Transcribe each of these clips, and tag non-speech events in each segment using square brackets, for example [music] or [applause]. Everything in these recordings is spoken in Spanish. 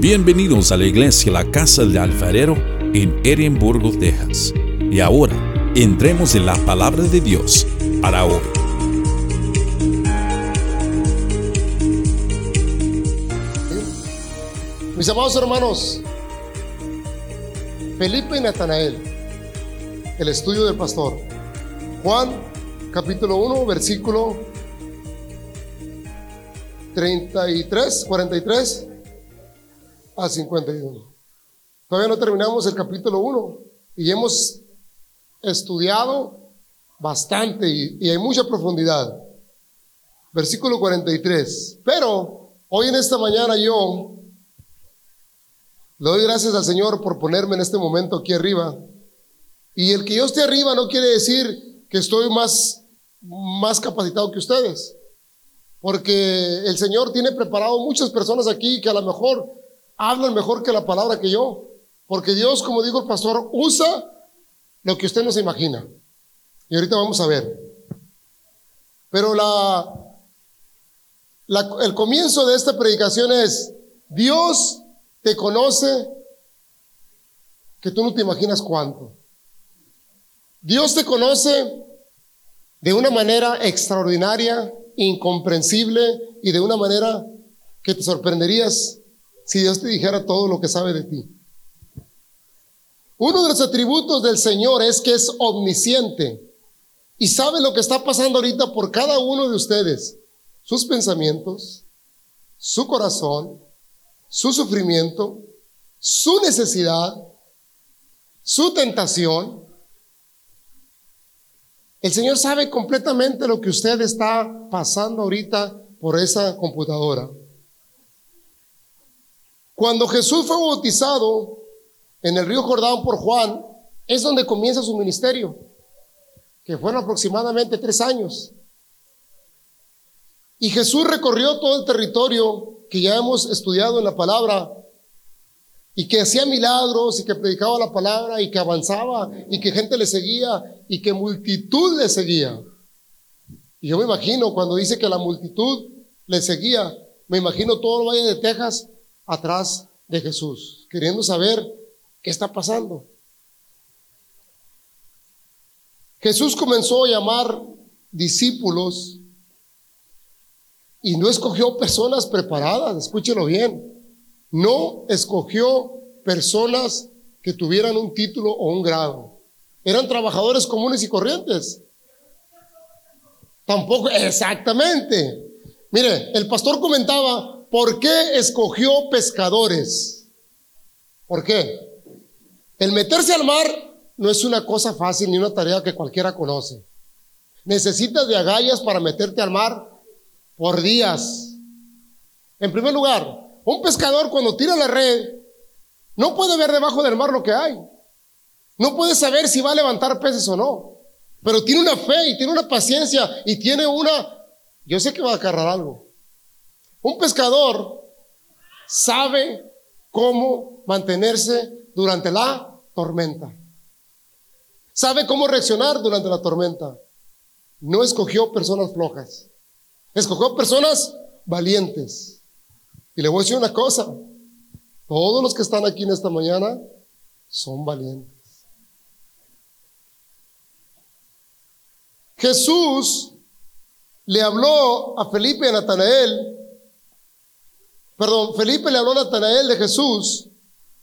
Bienvenidos a la iglesia La Casa del Alfarero en Edimburgo, Texas. Y ahora, entremos en la palabra de Dios para hoy. Mis amados hermanos, Felipe y Natanael, el estudio del pastor. Juan capítulo 1, versículo 33, 43 a 51. Todavía no terminamos el capítulo 1 y hemos estudiado bastante y, y hay mucha profundidad. Versículo 43. Pero hoy en esta mañana yo le doy gracias al Señor por ponerme en este momento aquí arriba. Y el que yo esté arriba no quiere decir que estoy más, más capacitado que ustedes. Porque el Señor tiene preparado muchas personas aquí que a lo mejor hablan mejor que la palabra que yo. Porque Dios, como dijo el pastor, usa lo que usted no se imagina. Y ahorita vamos a ver. Pero la, la, el comienzo de esta predicación es, Dios te conoce que tú no te imaginas cuánto. Dios te conoce de una manera extraordinaria, incomprensible y de una manera que te sorprenderías si Dios te dijera todo lo que sabe de ti. Uno de los atributos del Señor es que es omnisciente y sabe lo que está pasando ahorita por cada uno de ustedes, sus pensamientos, su corazón, su sufrimiento, su necesidad, su tentación. El Señor sabe completamente lo que usted está pasando ahorita por esa computadora. Cuando Jesús fue bautizado en el río Jordán por Juan, es donde comienza su ministerio, que fueron aproximadamente tres años. Y Jesús recorrió todo el territorio que ya hemos estudiado en la palabra y que hacía milagros y que predicaba la palabra y que avanzaba y que gente le seguía y que multitud le seguía. Y yo me imagino cuando dice que la multitud le seguía, me imagino todo el valle de Texas atrás de Jesús, queriendo saber qué está pasando. Jesús comenzó a llamar discípulos y no escogió personas preparadas, escúchelo bien. No escogió personas que tuvieran un título o un grado. Eran trabajadores comunes y corrientes. Tampoco, exactamente. Mire, el pastor comentaba, ¿por qué escogió pescadores? ¿Por qué? El meterse al mar no es una cosa fácil ni una tarea que cualquiera conoce. Necesitas de agallas para meterte al mar por días. En primer lugar, un pescador cuando tira la red no puede ver debajo del mar lo que hay. No puede saber si va a levantar peces o no. Pero tiene una fe y tiene una paciencia y tiene una... Yo sé que va a agarrar algo. Un pescador sabe cómo mantenerse durante la tormenta. Sabe cómo reaccionar durante la tormenta. No escogió personas flojas. Escogió personas valientes. Y le voy a decir una cosa. Todos los que están aquí en esta mañana son valientes. Jesús le habló a Felipe y a Natanael Perdón, Felipe le habló a Natanael de Jesús,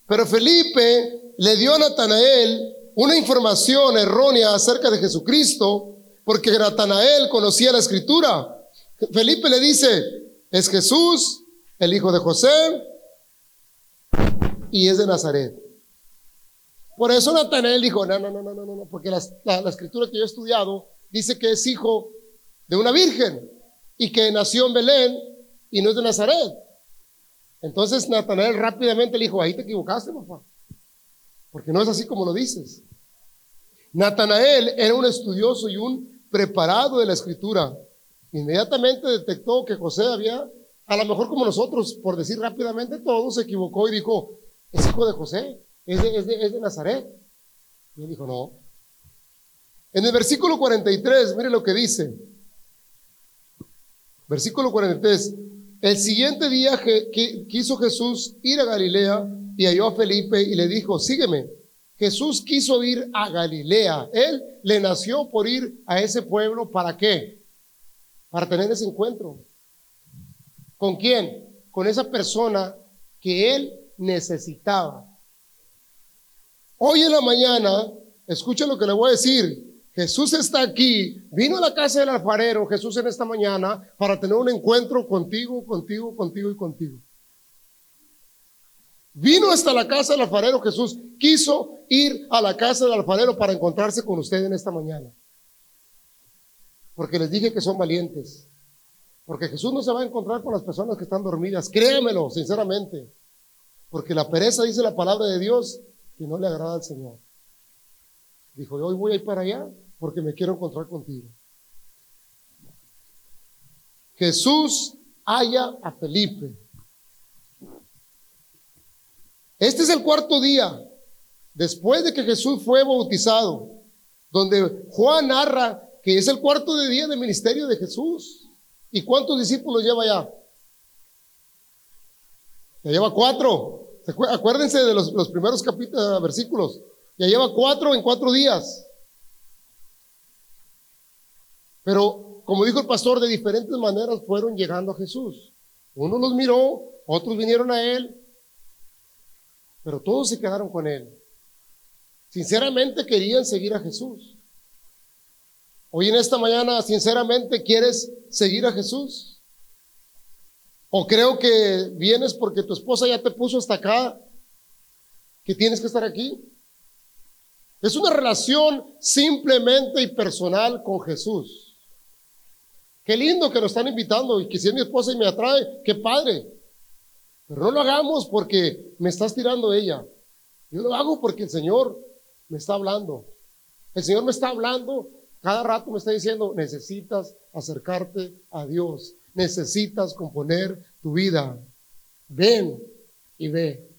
pero Felipe le dio a Natanael una información errónea acerca de Jesucristo, porque Natanael conocía la escritura. Felipe le dice, es Jesús, el hijo de José, y es de Nazaret. Por eso Natanael dijo, no, no, no, no, no, no, porque la, la escritura que yo he estudiado dice que es hijo de una virgen y que nació en Belén y no es de Nazaret. Entonces Natanael rápidamente le dijo, ahí te equivocaste, papá, porque no es así como lo dices. Natanael era un estudioso y un preparado de la escritura. Inmediatamente detectó que José había, a lo mejor como nosotros, por decir rápidamente todo, se equivocó y dijo, es hijo de José, es de, es de, es de Nazaret. Y él dijo, no. En el versículo 43, mire lo que dice. Versículo 43. El siguiente día quiso Jesús ir a Galilea y halló a Felipe y le dijo, sígueme. Jesús quiso ir a Galilea. Él le nació por ir a ese pueblo. ¿Para qué? Para tener ese encuentro. ¿Con quién? Con esa persona que él necesitaba. Hoy en la mañana, escucha lo que le voy a decir. Jesús está aquí, vino a la casa del alfarero, Jesús en esta mañana, para tener un encuentro contigo, contigo, contigo y contigo. Vino hasta la casa del alfarero Jesús, quiso ir a la casa del alfarero para encontrarse con usted en esta mañana. Porque les dije que son valientes. Porque Jesús no se va a encontrar con las personas que están dormidas. Créemelo, sinceramente. Porque la pereza, dice la palabra de Dios, que no le agrada al Señor. Dijo, hoy voy a ir para allá porque me quiero encontrar contigo. Jesús halla a Felipe. Este es el cuarto día después de que Jesús fue bautizado, donde Juan narra que es el cuarto de día del ministerio de Jesús. ¿Y cuántos discípulos lleva ya? Ya lleva cuatro. Acuérdense de los, los primeros capítulos, versículos. Ya lleva cuatro en cuatro días. Pero, como dijo el pastor, de diferentes maneras fueron llegando a Jesús. Uno los miró, otros vinieron a él, pero todos se quedaron con él. Sinceramente querían seguir a Jesús. Hoy en esta mañana, sinceramente, ¿quieres seguir a Jesús? ¿O creo que vienes porque tu esposa ya te puso hasta acá, que tienes que estar aquí? Es una relación simplemente y personal con Jesús. Qué lindo que nos están invitando y que si es mi esposa y me atrae, qué padre. Pero no lo hagamos porque me estás tirando ella. Yo lo hago porque el Señor me está hablando. El Señor me está hablando, cada rato me está diciendo, necesitas acercarte a Dios, necesitas componer tu vida. Ven y ve.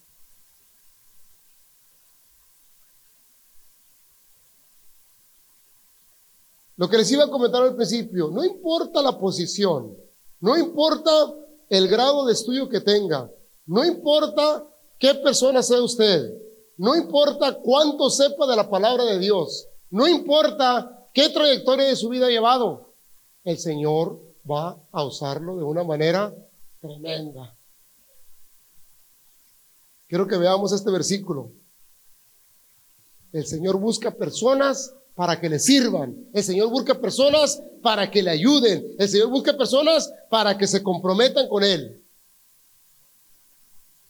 Lo que les iba a comentar al principio, no importa la posición, no importa el grado de estudio que tenga, no importa qué persona sea usted, no importa cuánto sepa de la palabra de Dios, no importa qué trayectoria de su vida ha llevado, el Señor va a usarlo de una manera tremenda. Quiero que veamos este versículo. El Señor busca personas para que le sirvan. El Señor busca personas para que le ayuden. El Señor busca personas para que se comprometan con Él.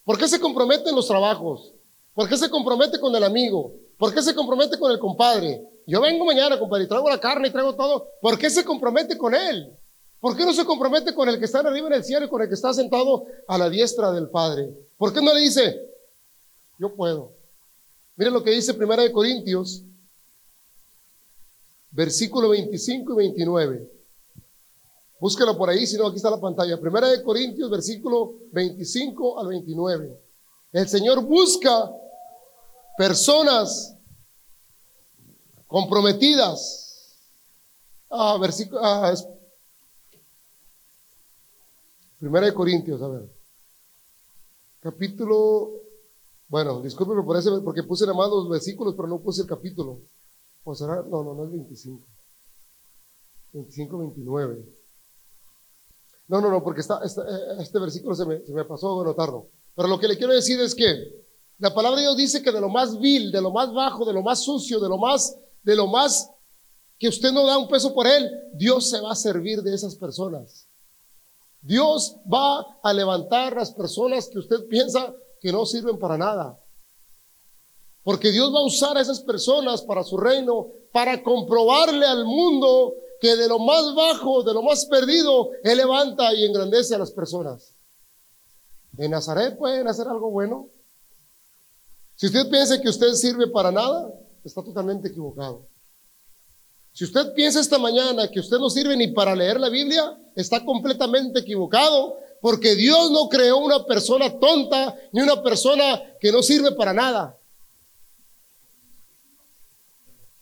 ¿Por qué se compromete en los trabajos? ¿Por qué se compromete con el amigo? ¿Por qué se compromete con el compadre? Yo vengo mañana, compadre, y traigo la carne y traigo todo. ¿Por qué se compromete con Él? ¿Por qué no se compromete con el que está arriba en el cielo y con el que está sentado a la diestra del Padre? ¿Por qué no le dice, yo puedo? Miren lo que dice Primera de Corintios versículo 25 y 29. Búsquelo por ahí, si no, aquí está la pantalla. Primera de Corintios, versículo 25 al 29. El Señor busca personas comprometidas. Ah, versículo, ah, Primera de Corintios, a ver. Capítulo, bueno, discúlpeme por ese, porque puse nada más los versículos, pero no puse el capítulo. ¿O será? No, no, no es 25. 25, 29. No, no, no, porque está, eh, este versículo se me, se me pasó de notarlo. Pero lo que le quiero decir es que la palabra de Dios dice que de lo más vil, de lo más bajo, de lo más sucio, de lo más, de lo más que usted no da un peso por él, Dios se va a servir de esas personas. Dios va a levantar las personas que usted piensa que no sirven para nada. Porque Dios va a usar a esas personas para su reino, para comprobarle al mundo que de lo más bajo, de lo más perdido, Él levanta y engrandece a las personas. En Nazaret pueden hacer algo bueno. Si usted piensa que usted sirve para nada, está totalmente equivocado. Si usted piensa esta mañana que usted no sirve ni para leer la Biblia, está completamente equivocado, porque Dios no creó una persona tonta ni una persona que no sirve para nada.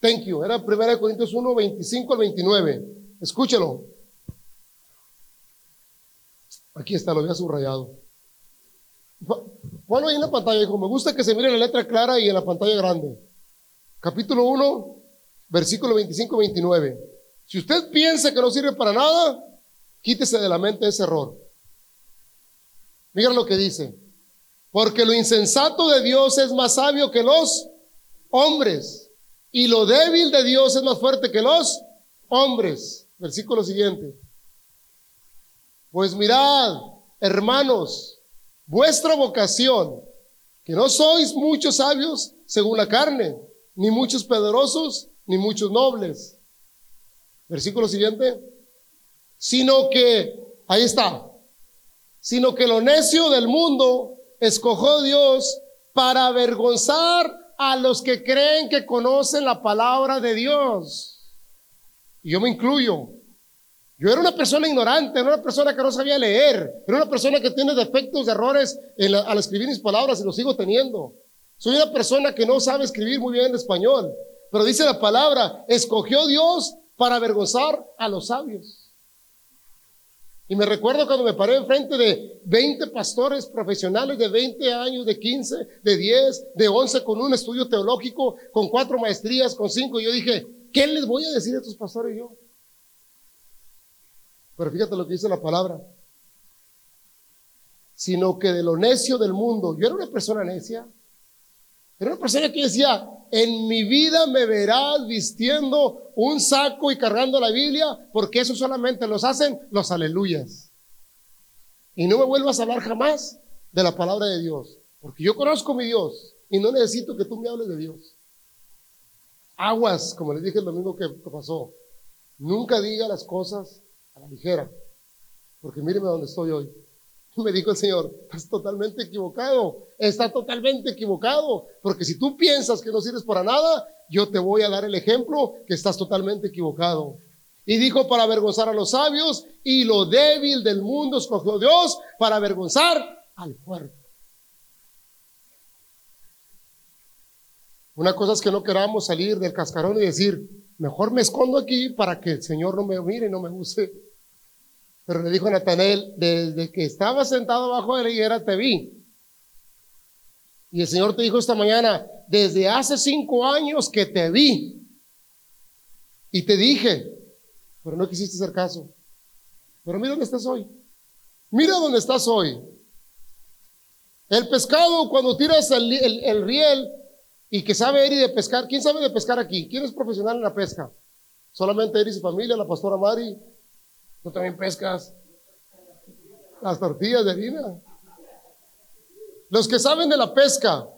Thank you. Era 1 Corintios 1, 25 al 29. Escúchelo. Aquí está, lo había subrayado. Ponlo ahí en la pantalla, hijo. Me gusta que se mire la letra clara y en la pantalla grande. Capítulo 1, versículo 25-29. Si usted piensa que no sirve para nada, quítese de la mente ese error. Mira lo que dice. Porque lo insensato de Dios es más sabio que los hombres. Y lo débil de Dios es más fuerte que los hombres. Versículo siguiente. Pues mirad, hermanos, vuestra vocación, que no sois muchos sabios según la carne, ni muchos poderosos, ni muchos nobles. Versículo siguiente. Sino que, ahí está, sino que lo necio del mundo escogió Dios para avergonzar a los que creen que conocen la palabra de Dios. Y yo me incluyo. Yo era una persona ignorante, era una persona que no sabía leer, era una persona que tiene defectos, errores al escribir mis palabras y lo sigo teniendo. Soy una persona que no sabe escribir muy bien en español, pero dice la palabra, escogió Dios para avergonzar a los sabios. Y me recuerdo cuando me paré enfrente de 20 pastores profesionales de 20 años, de 15, de 10, de 11, con un estudio teológico, con cuatro maestrías, con cinco. Y yo dije, ¿qué les voy a decir a estos pastores yo? Pero fíjate lo que dice la palabra. Sino que de lo necio del mundo, yo era una persona necia. Era una persona que decía, en mi vida me verás vistiendo un saco y cargando la Biblia, porque eso solamente los hacen los aleluyas. Y no me vuelvas a hablar jamás de la palabra de Dios, porque yo conozco mi Dios y no necesito que tú me hables de Dios. Aguas, como les dije el domingo que pasó, nunca diga las cosas a la ligera, porque míreme dónde estoy hoy. [laughs] Me dijo el Señor, estás totalmente equivocado, está totalmente equivocado, porque si tú piensas que no sirves para nada, yo te voy a dar el ejemplo que estás totalmente equivocado. Y dijo para avergonzar a los sabios y lo débil del mundo escogió Dios para avergonzar al fuerte. Una cosa es que no queramos salir del cascarón y decir, mejor me escondo aquí para que el Señor no me mire y no me use. Pero le dijo Natanael, desde que estaba sentado abajo de la higuera te vi. Y el Señor te dijo esta mañana, desde hace cinco años que te vi. Y te dije, pero no quisiste hacer caso. Pero mira dónde estás hoy. Mira dónde estás hoy. El pescado, cuando tiras el, el riel y que sabe y de pescar, ¿quién sabe de pescar aquí? ¿Quién es profesional en la pesca? Solamente él y su familia, la pastora Mari, Tú también pescas las tortillas de harina. Los que saben de la pesca,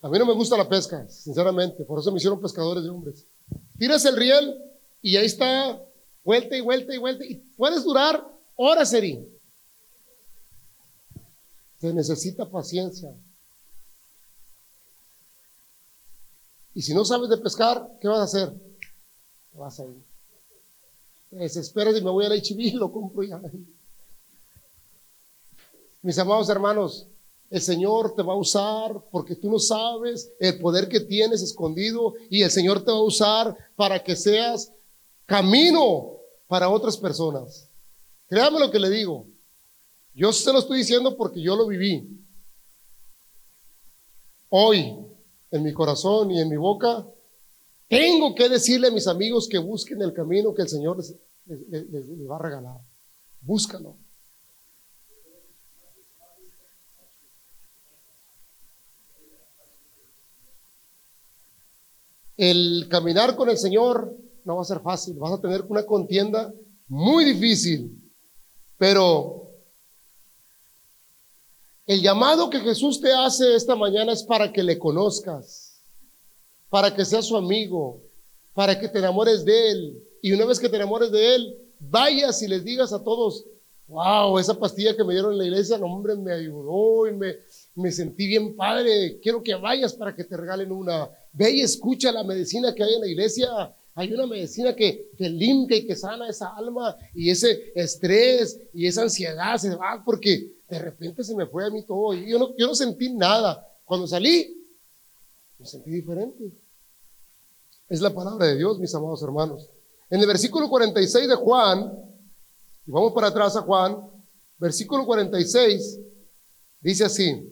a mí no me gusta la pesca, sinceramente, por eso me hicieron pescadores de hombres. Tiras el riel y ahí está, vuelta y vuelta y vuelta, y puedes durar horas, Eri. Se necesita paciencia. Y si no sabes de pescar, ¿qué vas a hacer? Vas a ir desesperas y me voy a la HIV lo compro ya. Mis amados hermanos, el Señor te va a usar porque tú no sabes el poder que tienes escondido y el Señor te va a usar para que seas camino para otras personas. Créame lo que le digo. Yo se lo estoy diciendo porque yo lo viví. Hoy, en mi corazón y en mi boca, tengo que decirle a mis amigos que busquen el camino que el Señor les, va a regalar. Búscalo. El caminar con el Señor no va a ser fácil, vas a tener una contienda muy difícil, pero el llamado que Jesús te hace esta mañana es para que le conozcas para que seas su amigo, para que te enamores de Él. Y una vez que te enamores de Él, vayas y les digas a todos, wow, esa pastilla que me dieron en la iglesia, no, hombre, me ayudó y me, me sentí bien padre. Quiero que vayas para que te regalen una. Ve y escucha la medicina que hay en la iglesia. Hay una medicina que, que limpia y que sana esa alma y ese estrés y esa ansiedad se va porque de repente se me fue a mí todo. Y yo no, yo no sentí nada. Cuando salí, me sentí diferente. Es la palabra de Dios, mis amados hermanos. En el versículo 46 de Juan, y vamos para atrás a Juan, versículo 46, dice así.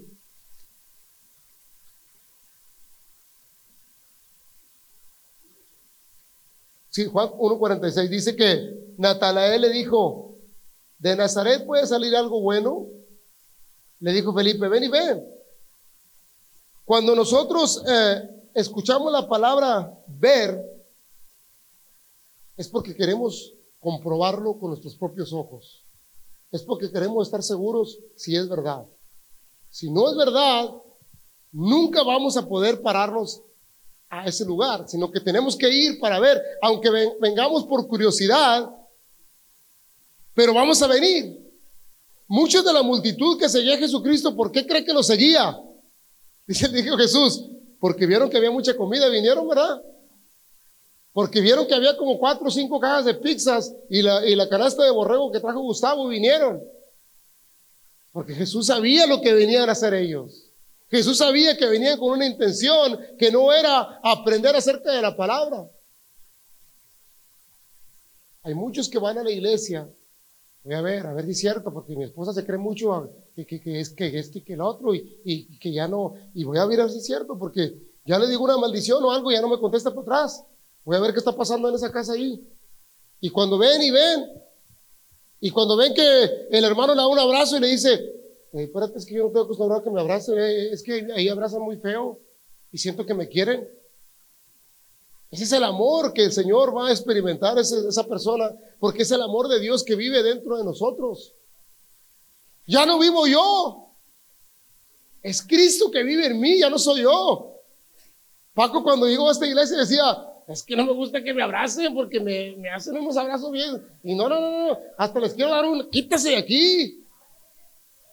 Sí, Juan 1.46 dice que Natanael le dijo, ¿de Nazaret puede salir algo bueno? Le dijo Felipe, ven y ven. Cuando nosotros eh, escuchamos la palabra ver, es porque queremos comprobarlo con nuestros propios ojos. Es porque queremos estar seguros si es verdad. Si no es verdad, nunca vamos a poder pararnos a ese lugar, sino que tenemos que ir para ver, aunque vengamos por curiosidad, pero vamos a venir. Muchos de la multitud que seguía a Jesucristo, ¿por qué cree que lo seguía? [laughs] Dice, dijo Jesús, porque vieron que había mucha comida, vinieron, ¿verdad? Porque vieron que había como cuatro o cinco cajas de pizzas y la, y la canasta de borrego que trajo Gustavo, vinieron. Porque Jesús sabía lo que venían a hacer ellos. Jesús sabía que venían con una intención que no era aprender acerca de la palabra. Hay muchos que van a la iglesia. Voy a ver, a ver si es cierto, porque mi esposa se cree mucho que, es que y que el otro, y, que ya no. Y voy a ver a ver si es cierto, porque ya le digo una maldición o algo y ya no me contesta para atrás. Voy a ver qué está pasando en esa casa ahí. Y cuando ven y ven, y cuando ven que el hermano le da un abrazo y le dice, eh, espérate, es que yo no estoy acostumbrado a que me abracen, eh, es que ahí abrazan muy feo y siento que me quieren. Ese es el amor que el Señor va a experimentar esa, persona, porque es el amor de Dios que vive dentro de nosotros. Ya no vivo yo, es Cristo que vive en mí, ya no soy yo. Paco cuando llegó a esta iglesia decía, es que no me gusta que me abracen porque me, me hacen unos abrazos bien. Y no, no, no, no, hasta les quiero dar un, quítese de aquí.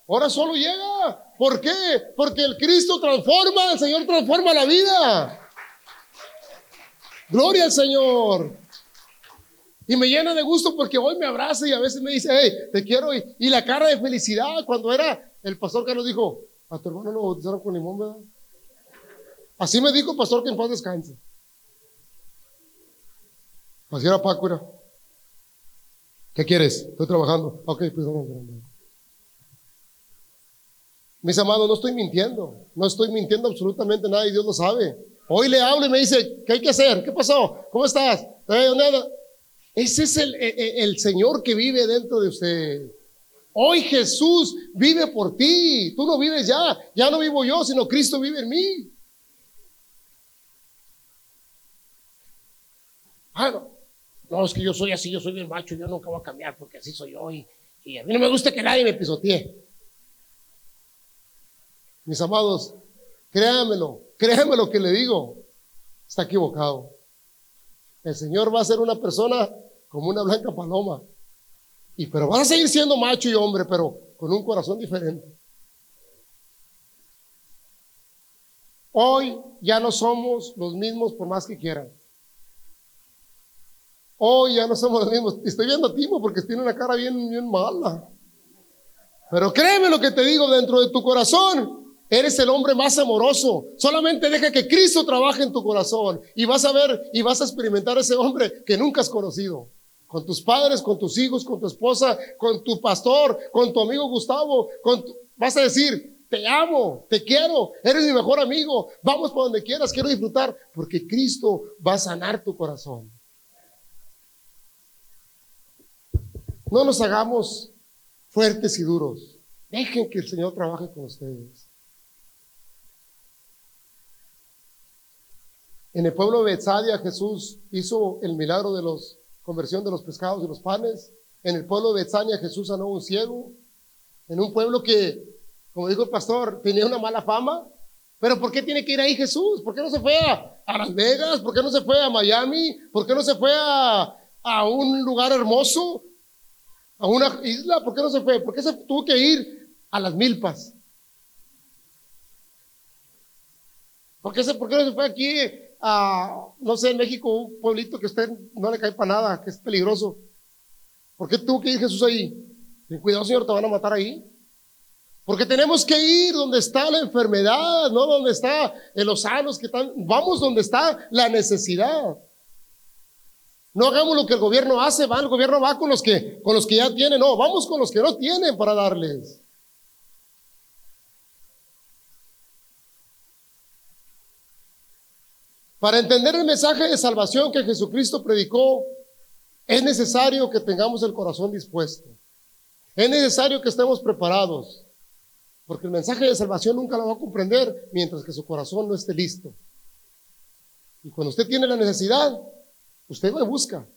Ahora solo llega. ¿Por qué? Porque el Cristo transforma, el Señor transforma la vida. Gloria al Señor. Y me llena de gusto porque hoy me abraza y a veces me dice, hey, te quiero. Y, la cara de felicidad cuando era el pastor que nos dijo, a tu hermano lo bautizaron con limón, ¿verdad? Así me dijo el pastor que en paz descanse. Así era Paco, era. ¿Qué quieres? Estoy trabajando. Ok, pues vamos. Mis amados, no estoy mintiendo, no estoy mintiendo absolutamente nada y Dios lo sabe. Hoy le hablo y me dice, ¿qué hay que hacer? ¿Qué pasó? ¿Cómo estás? Nada. Ese es el, el, Señor que vive dentro de usted. Hoy Jesús vive por ti. Tú no vives ya. Ya no vivo yo, sino Cristo vive en mí. Ah, no. no. es que yo soy así, yo soy bien macho, yo nunca voy a cambiar porque así soy yo y, y a mí no me gusta que nadie me pisotee. Mis amados, créanmelo, créanme lo que le digo. Está equivocado. El Señor va a ser una persona como una blanca paloma. Y pero va a seguir siendo macho y hombre, pero con un corazón diferente. Hoy ya no somos los mismos por más que quieran. Hoy ya no somos los mismos. Estoy viendo a Timo porque tiene una cara bien, bien mala. Pero créeme lo que te digo dentro de tu corazón. Eres el hombre más amoroso. Solamente deja que Cristo trabaje en tu corazón y vas a ver y vas a experimentar ese hombre que nunca has conocido. Con tus padres, con tus hijos, con tu esposa, con tu pastor, con tu amigo Gustavo. Vas a decir, te amo, te quiero, eres mi mejor amigo. Vamos por donde quieras, quiero disfrutar. Porque Cristo va a sanar tu corazón. No nos hagamos fuertes y duros. Dejen que el Señor trabaje con ustedes. En el pueblo de Betsadia Jesús hizo el milagro de la conversión de los pescados y los panes. En el pueblo de Betsadia Jesús sanó un ciego. En un pueblo que, como dijo el pastor, tenía una mala fama. Pero ¿por qué tiene que ir ahí Jesús? ¿Por qué no se fue a, Las Vegas? ¿Por qué no se fue a Miami? ¿Por qué no se fue a, a un lugar hermoso? ¿A una isla? ¿Por qué no se fue? ¿Por qué se tuvo que ir a las milpas? ¿Por qué, se, ¿Por qué no se fue aquí no sé, en México, un pueblito que usted no le cae para nada, que es peligroso. ¿Por qué tuvo que ir Jesús ahí? Ten cuidado, Señor, te van a matar ahí. Porque tenemos que ir donde está la enfermedad, no donde está los sanos que están. Vamos donde está la necesidad. No hagamos lo que el gobierno hace, va, el gobierno va con los que, con los que ya tienen, no, vamos con los que no tienen para darles. Para entender el mensaje de salvación que Jesucristo predicó, es necesario que tengamos el corazón dispuesto. Es necesario que estemos preparados, porque el mensaje de salvación nunca lo va a comprender mientras que su corazón no esté listo. Y cuando usted tiene la necesidad, usted va y busca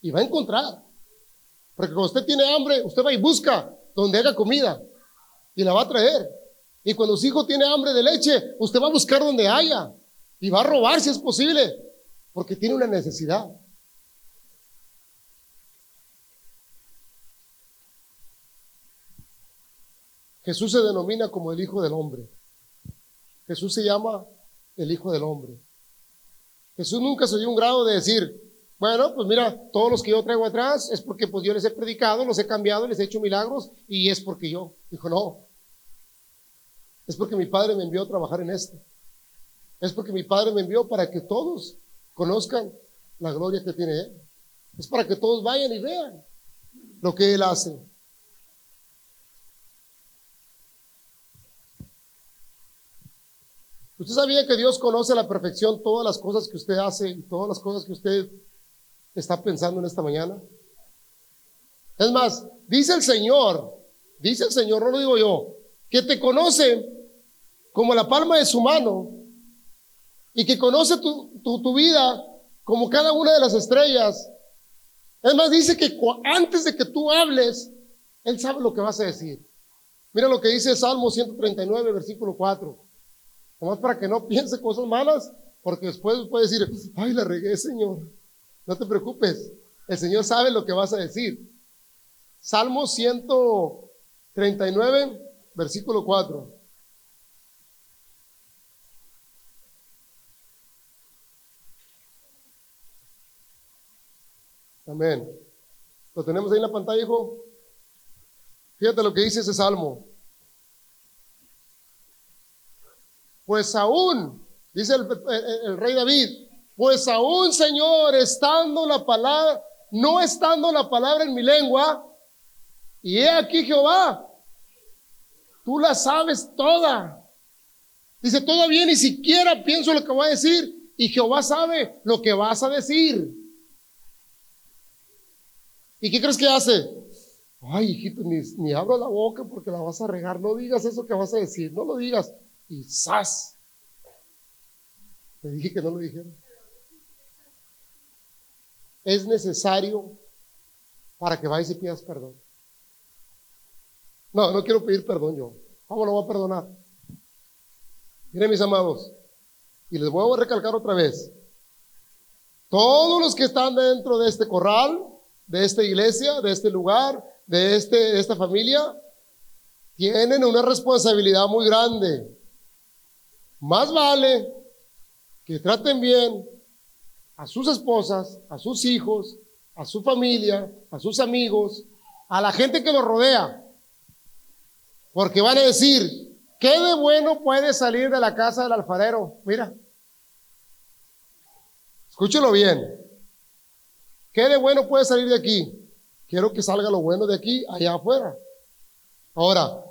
y va a encontrar. Porque cuando usted tiene hambre, usted va y busca donde haga comida y la va a traer. Y cuando su hijo tiene hambre de leche, usted va a buscar donde haya y va a robar si es posible, porque tiene una necesidad. Jesús se denomina como el Hijo del Hombre. Jesús se llama el Hijo del Hombre. Jesús nunca se dio un grado de decir, bueno, pues mira, todos los que yo traigo atrás es porque pues yo les he predicado, los he cambiado, les he hecho milagros y es porque yo. Dijo, no, es porque mi Padre me envió a trabajar en esto. Es porque mi Padre me envió para que todos conozcan la gloria que tiene Él. Es para que todos vayan y vean lo que Él hace. ¿Usted sabía que Dios conoce a la perfección todas las cosas que usted hace y todas las cosas que usted está pensando en esta mañana? Es más, dice el Señor, dice el Señor, no lo digo yo, que te conoce como la palma de su mano y que conoce tu, tu, vida como cada una de las estrellas. Es más, dice que antes de que tú hables, Él sabe lo que vas a decir. Mira lo que dice Salmo 139, versículo 4. Nomás para que no piense cosas malas, porque después puede decir, ay, la regué, Señor. No te preocupes, el Señor sabe lo que vas a decir. Salmo 139, versículo 4. Amén. ¿Lo tenemos ahí en la pantalla, hijo? Fíjate lo que dice ese salmo. Pues aún, dice el, rey David, pues aún, Señor, estando la palabra, no estando la palabra en mi lengua, y he aquí Jehová, tú la sabes toda. Dice, todavía ni siquiera pienso lo que voy a decir, y Jehová sabe lo que vas a decir. ¿Y qué crees que hace? Ay, hijito, ni, ni la boca porque la vas a regar. No digas eso que vas a decir, no lo digas y ¡zas! Le dije que no lo dijera. Es necesario para que vayas y pidas perdón. No, no quiero pedir perdón yo. ¿Cómo lo voy a perdonar? Miren mis amados, y les voy a recalcar otra vez. Todos los que están dentro de este corral, de esta iglesia, de este lugar, de, este, de esta familia, tienen una responsabilidad muy grande. Más vale que traten bien a sus esposas, a sus hijos, a su familia, a sus amigos, a la gente que los rodea. Porque van a decir, ¿qué de bueno puede salir de la casa del alfarero? Mira, escúchelo bien. ¿Qué de bueno puede salir de aquí? Quiero que salga lo bueno de aquí allá afuera. Ahora,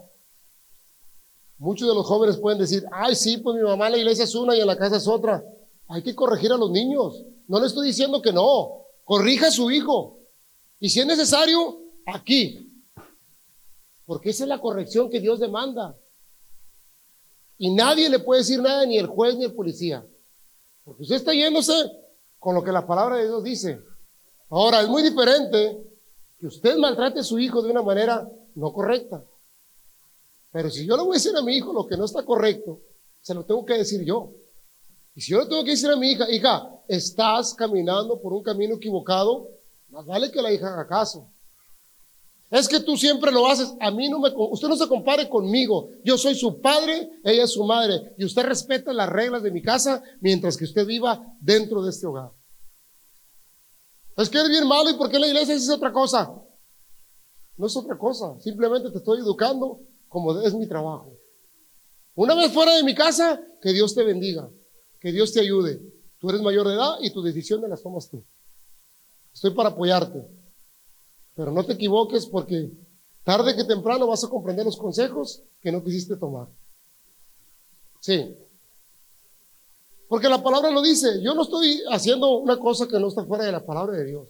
Muchos de los jóvenes pueden decir, ay, sí, pues mi mamá en la iglesia es una y en la casa es otra. Hay que corregir a los niños. No le estoy diciendo que no. Corrija a su hijo. Y si es necesario, aquí. Porque esa es la corrección que Dios demanda. Y nadie le puede decir nada, ni el juez ni el policía. Porque usted está yéndose con lo que la palabra de Dios dice. Ahora, es muy diferente que usted maltrate a su hijo de una manera no correcta. Pero si yo le voy a decir a mi hijo lo que no está correcto, se lo tengo que decir yo. Y si yo le tengo que decir a mi hija, hija, estás caminando por un camino equivocado, más vale que la hija haga caso. Es que tú siempre lo haces. A mí no me, usted no se compare conmigo. Yo soy su padre, ella es su madre. Y usted respeta las reglas de mi casa mientras que usted viva dentro de este hogar. Es que es bien malo y porque la iglesia es otra cosa. No es otra cosa. Simplemente te estoy educando como es mi trabajo. Una vez fuera de mi casa, que Dios te bendiga, que Dios te ayude. Tú eres mayor de edad y tu decisión de las tomas tú. Estoy para apoyarte. Pero no te equivoques porque tarde que temprano vas a comprender los consejos que no quisiste tomar. Sí. Porque la palabra lo dice. Yo no estoy haciendo una cosa que no está fuera de la palabra de Dios.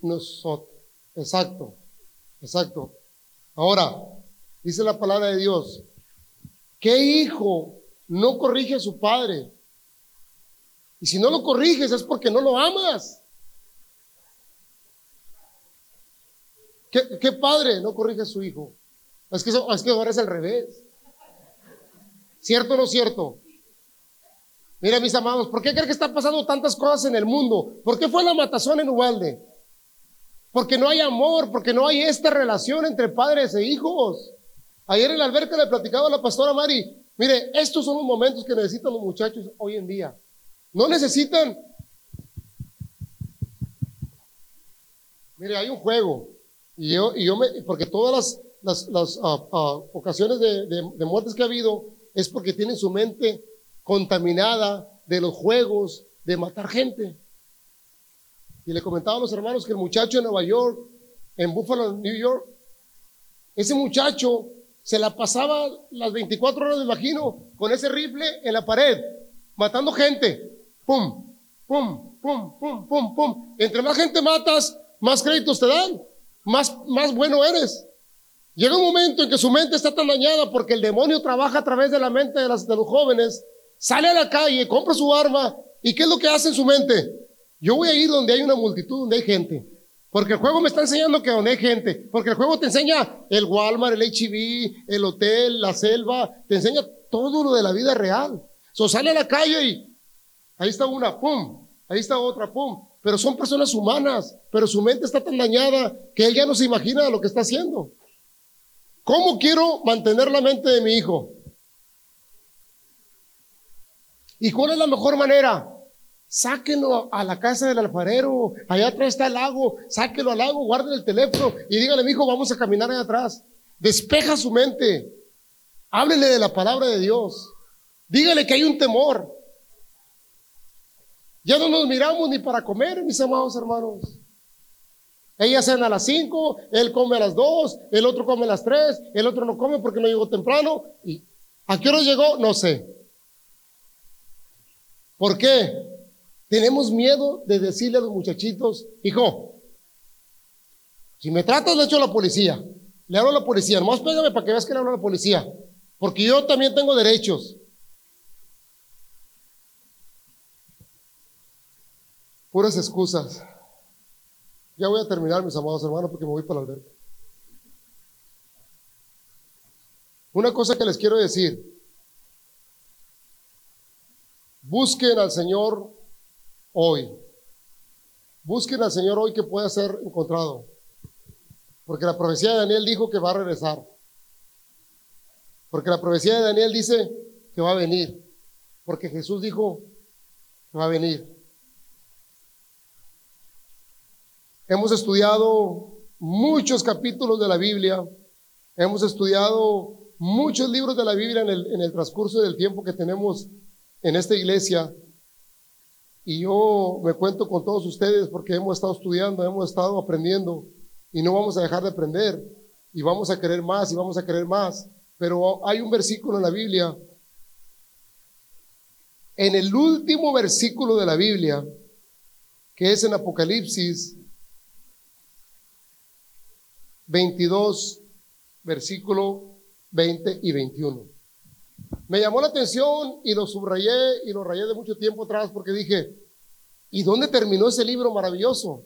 Nosotros. Exacto. Exacto. Ahora, dice la palabra de Dios. ¿Qué hijo no corrige a su padre? Y si no lo corriges es porque no lo amas. ¿Qué, padre no corrige a su hijo? Es que, es que ahora es al revés. ¿Cierto o no cierto? Mira, mis amados, ¿por qué creen que están pasando tantas cosas en el mundo? ¿Por qué fue la matazón en Ubalde? Porque no hay amor, porque no hay esta relación entre padres e hijos. Ayer en la alberca le platicaba a la pastora Mari, mire, estos son los momentos que necesitan los muchachos hoy en día. No necesitan. Mire, hay un juego. Y yo, y yo me, porque todas las, las, ah, ah, ocasiones de, de muertes que ha habido es porque tienen su mente contaminada de los juegos, de matar gente. Y le comentaba a los hermanos que el muchacho en Nueva York, en Buffalo, New York, ese muchacho se la pasaba las 24 horas, me imagino, con ese rifle en la pared, matando gente. Pum, pum, pum, pum, pum, pum. Entre más gente matas, más créditos te dan, más, más bueno eres. Llega un momento en que su mente está tan dañada porque el demonio trabaja a través de la mente de, las, de los jóvenes, sale a la calle, compra su arma, ¿y qué es lo que hace en su mente? Yo voy a ir donde hay una multitud, donde hay gente. Porque el juego me está enseñando que donde hay gente. Porque el juego te enseña el Walmart, el HB, el hotel, la selva. Te enseña todo lo de la vida real. So sale a la calle y ahí está una, pum. Ahí está otra, pum. Pero son personas humanas. Pero su mente está tan dañada que él ya no se imagina lo que está haciendo. ¿Cómo quiero mantener la mente de mi hijo? ¿Y cuál es la mejor manera? Sáquenlo a la casa del alfarero, allá atrás está el lago, sáquenlo al lago, guarden el teléfono y díganle, mi hijo, vamos a caminar allá atrás. Despeja su mente, háblele de la palabra de Dios, dígale que hay un temor. Ya no nos miramos ni para comer, mis amados hermanos. Ella cena a las 5, él come a las 2, el otro come a las 3, el otro no come porque no llegó temprano. ¿Y ¿A qué hora llegó? No sé. ¿Por qué? Tenemos miedo de decirle a los muchachitos, hijo, si me tratas le echo a la policía. Le hablo a la policía, nomás pégame para que veas que le hablo a la policía. Porque yo también tengo derechos. Puras excusas. Ya voy a terminar, mis amados hermanos, porque me voy para la alberca. Una cosa que les quiero decir. Busquen al Señor hoy. Busquen al Señor hoy que pueda ser encontrado. Porque la profecía de Daniel dijo que va a regresar. Porque la profecía de Daniel dice que va a venir. Porque Jesús dijo que va a venir. Hemos estudiado muchos capítulos de la Biblia. Hemos estudiado muchos libros de la Biblia en el, transcurso del tiempo que tenemos en esta iglesia. Y yo me cuento con todos ustedes porque hemos estado estudiando, hemos estado aprendiendo y no vamos a dejar de aprender y vamos a querer más y vamos a querer más. Pero hay un versículo en la Biblia, en el último versículo de la Biblia, que es en Apocalipsis 22, versículo 20 y 21. Me llamó la atención y lo subrayé y lo rayé de mucho tiempo atrás porque dije, ¿y dónde terminó ese libro maravilloso?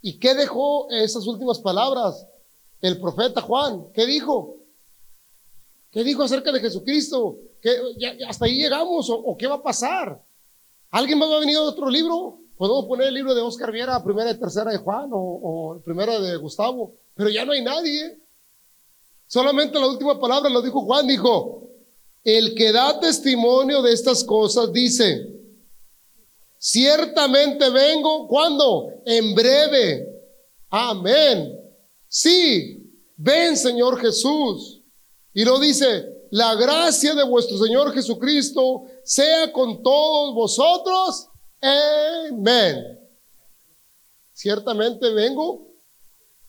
¿Y qué dejó esas últimas palabras? El profeta Juan, ¿qué dijo? ¿Qué dijo acerca de Jesucristo? ¿Qué, ¿Hasta ahí llegamos o, qué va a pasar? ¿Alguien más va a venir a otro libro? Podemos poner el libro de Oscar Viera, primera y tercera de Juan o, o primera de Gustavo, pero ya no hay nadie. Solamente la última palabra lo dijo Juan, dijo, el que da testimonio de estas cosas dice, ciertamente vengo, ¿cuándo? En breve. Amén. Sí, ven Señor Jesús. Y lo dice, la gracia de vuestro Señor Jesucristo sea con todos vosotros. Amén. Ciertamente vengo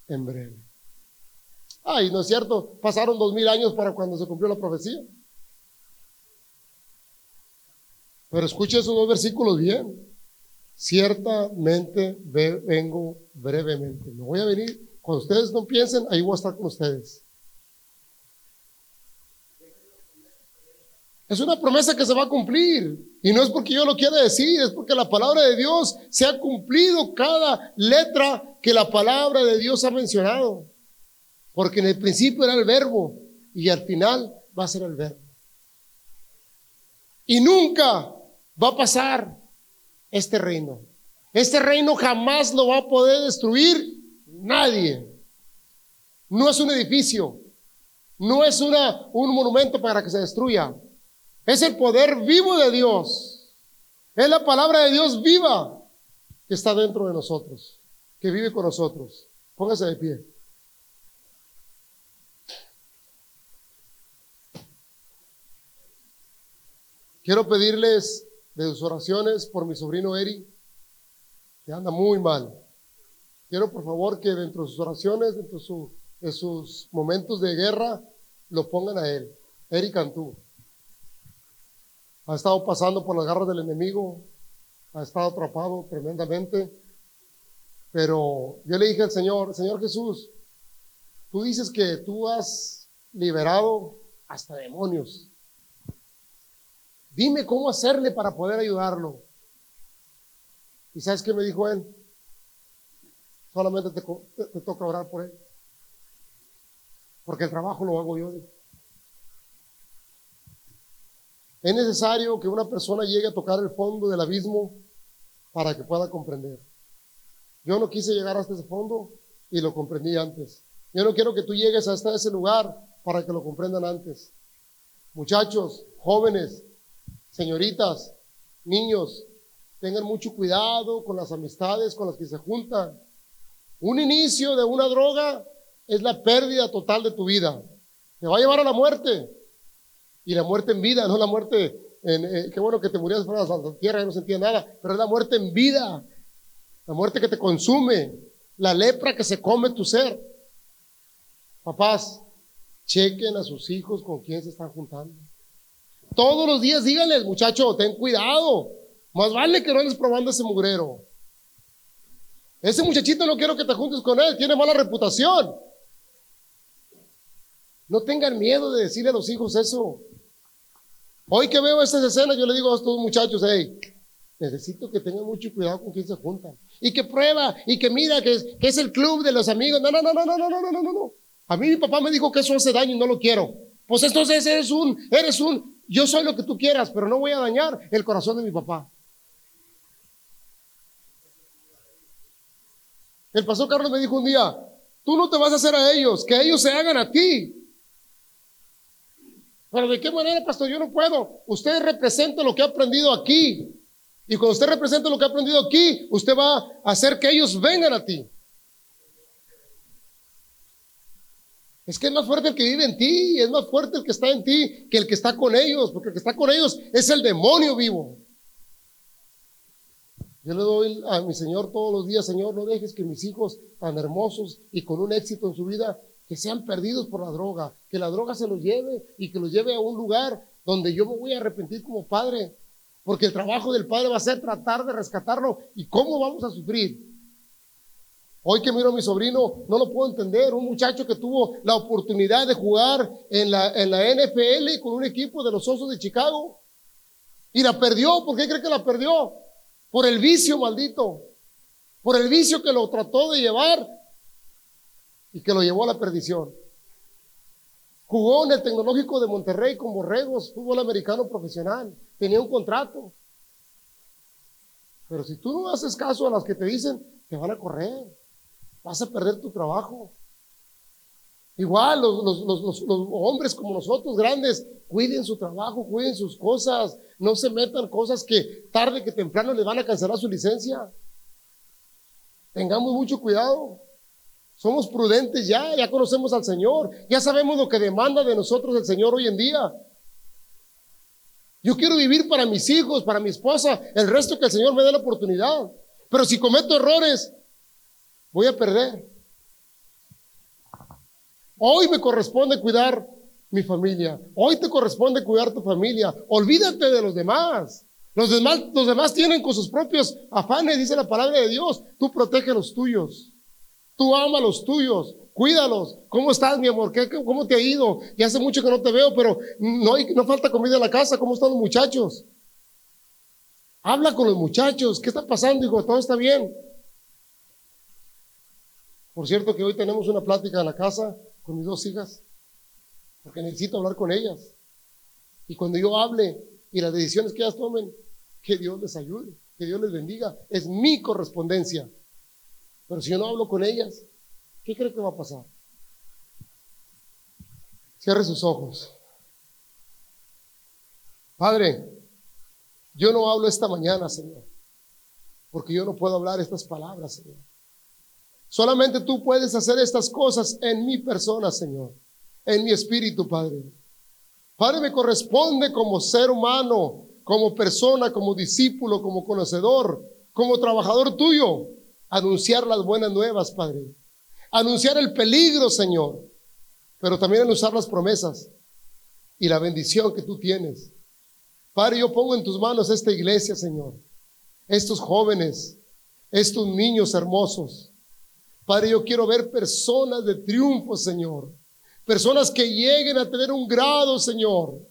en breve. Ay, no es cierto, pasaron dos mil años para cuando se cumplió la profecía. Pero escuche esos dos versículos bien. Ciertamente vengo brevemente. Me voy a venir. Cuando ustedes no piensen, ahí voy a estar con ustedes. Es una promesa que se va a cumplir. Y no es porque yo lo quiera decir, es porque la palabra de Dios se ha cumplido cada letra que la palabra de Dios ha mencionado. Porque en el principio era el verbo y al final va a ser el verbo. Y nunca va a pasar este reino. Este reino jamás lo va a poder destruir nadie. No es un edificio, no es una, un monumento para que se destruya. Es el poder vivo de Dios. Es la palabra de Dios viva que está dentro de nosotros, que vive con nosotros. Póngase de pie. Quiero pedirles de sus oraciones por mi sobrino Eri, que anda muy mal. Quiero por favor que dentro de sus oraciones, dentro de, sus momentos de guerra, lo pongan a él. Eri Cantú. Ha estado pasando por las garras del enemigo, ha estado atrapado tremendamente, pero yo le dije al Señor, Señor Jesús, tú dices que tú has liberado hasta demonios. Dime cómo hacerle para poder ayudarlo. ¿Y sabes qué me dijo él? Solamente te, toca orar por él. Porque el trabajo lo hago yo. Es necesario que una persona llegue a tocar el fondo del abismo para que pueda comprender. Yo no quise llegar hasta ese fondo y lo comprendí antes. Yo no quiero que tú llegues hasta ese lugar para que lo comprendan antes. Muchachos, jóvenes, señoritas, niños, tengan mucho cuidado con las amistades con las que se juntan. Un inicio de una droga es la pérdida total de tu vida. Te va a llevar a la muerte. Y la muerte en vida, no la muerte en, eh, qué bueno que te murieras de la tierra y no sentía nada, pero es la muerte en vida. La muerte que te consume, la lepra que se come tu ser. Papás, chequen a sus hijos con quién se están juntando. Todos los días díganles, muchacho, ten cuidado. Más vale que no andes probando ese mugrero. Ese muchachito no quiero que te juntes con él, tiene mala reputación. No tengan miedo de decirle a los hijos eso. Hoy que veo estas escenas, yo le digo a estos muchachos, hey, necesito que tengan mucho cuidado con quién se juntan. Y que prueba, y que mira que es, el club de los amigos. No, no, no, no, no, no, no, no, no. A mí mi papá me dijo que eso hace daño y no lo quiero. Pues entonces eres un, eres un, yo soy lo que tú quieras, pero no voy a dañar el corazón de mi papá. El pastor Carlos me dijo un día, tú no te vas a hacer a ellos, que ellos se hagan a ti. Pero de qué manera, pastor, yo no puedo. Usted representa lo que ha aprendido aquí. Y cuando usted representa lo que ha aprendido aquí, usted va a hacer que ellos vengan a ti. Es que es más fuerte el que vive en ti, es más fuerte el que está en ti que el que está con ellos, porque el que está con ellos es el demonio vivo. Yo le doy a mi Señor todos los días, Señor, no dejes que mis hijos tan hermosos y con un éxito en su vida, sean perdidos por la droga, que la droga se los lleve y que los lleve a un lugar donde yo me voy a arrepentir como padre, porque el trabajo del padre va a ser tratar de rescatarlo y cómo vamos a sufrir. Hoy que miro a mi sobrino, no lo puedo entender, un muchacho que tuvo la oportunidad de jugar en la, en la NFL con un equipo de los Osos de Chicago y la perdió, ¿por qué cree que la perdió? por el vicio maldito, por el vicio que lo trató de llevar y que lo llevó a la perdición. Jugó en el Tecnológico de Monterrey con Borregos, fútbol americano profesional, tenía un contrato. Pero si tú no haces caso a las que te dicen, te van a correr, vas a perder tu trabajo. Igual los, los, hombres como nosotros, grandes, cuiden su trabajo, cuiden sus cosas, no se metan cosas que tarde que temprano les van a cancelar su licencia. Tengamos mucho cuidado. Somos prudentes ya, ya conocemos al Señor, ya sabemos lo que demanda de nosotros el Señor hoy en día. Yo quiero vivir para mis hijos, para mi esposa, el resto que el Señor me dé la oportunidad. Pero si cometo errores, voy a perder. Hoy me corresponde cuidar mi familia. Hoy te corresponde cuidar tu familia. Olvídate de los demás. Los demás, los demás tienen con sus propios afanes, dice la palabra de Dios. Tú protege los tuyos. Tú ama los tuyos. Cuídalos. ¿Cómo estás, mi amor? ¿Qué, ¿Cómo te ha ido? Ya hace mucho que no te veo, pero no, hay, no falta comida en la casa. ¿Cómo están los muchachos? Habla con los muchachos. ¿Qué está pasando, hijo? ¿Todo está bien? Por cierto que hoy tenemos una plática en la casa con mis dos hijas, porque necesito hablar con ellas. Y cuando yo hable y las decisiones que ellas tomen, que Dios les ayude, que Dios les bendiga. Es mi correspondencia. Pero si yo no hablo con ellas, ¿qué cree que va a pasar? Cierre sus ojos. Padre, yo no hablo esta mañana, Señor, porque yo no puedo hablar estas palabras, Señor. Solamente tú puedes hacer estas cosas en mi persona, Señor, en mi espíritu, Padre. Padre, me corresponde como ser humano, como persona, como discípulo, como conocedor, como trabajador tuyo, anunciar las buenas nuevas, Padre. Anunciar el peligro, Señor, pero también anunciar las promesas y la bendición que tú tienes. Padre, yo pongo en tus manos esta iglesia, Señor, estos jóvenes, estos niños hermosos. Padre, yo quiero ver personas de triunfo, Señor. Personas que lleguen a tener un grado, Señor.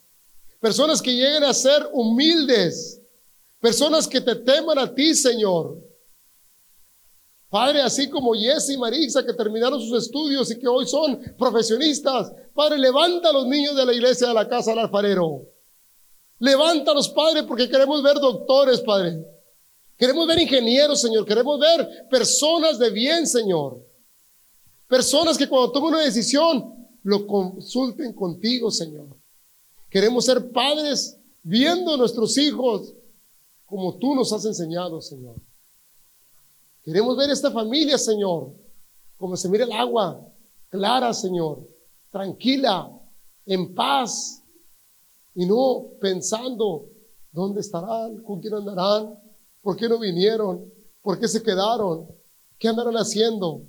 Personas que lleguen a ser humildes. Personas que te teman a ti, Señor. Padre, así como Jesse y Marisa que terminaron sus estudios y que hoy son profesionistas. Padre, levanta a los niños de la iglesia de la casa del alfarero. Levántalos, Padre, porque queremos ver doctores, Padre. Queremos ver ingenieros, Señor. Queremos ver personas de bien, Señor. Personas que cuando tomen una decisión lo consulten contigo, Señor. Queremos ser padres viendo a nuestros hijos como tú nos has enseñado, Señor. Queremos ver esta familia, Señor, como se mira el agua, clara, Señor, tranquila, en paz, y no pensando dónde estarán, con quién andarán, por qué no vinieron, por qué se quedaron, qué andarán haciendo.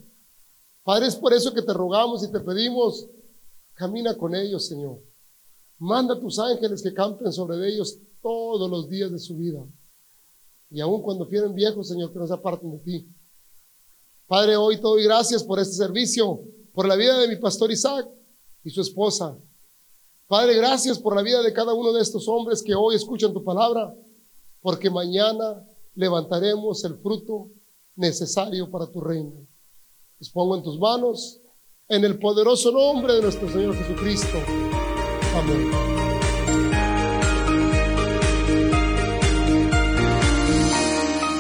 Padre, es por eso que te rogamos y te pedimos, camina con ellos, Señor. Manda a tus ángeles que campen sobre ellos todos los días de su vida. Y aun cuando fueren viejos, Señor, que no se aparten de ti. Padre, hoy te doy gracias por este servicio, por la vida de mi pastor Isaac y su esposa. Padre, gracias por la vida de cada uno de estos hombres que hoy escuchan tu palabra, porque mañana levantaremos el fruto necesario para tu reino. Les pongo en tus manos, en el poderoso nombre de nuestro Señor Jesucristo. Amén.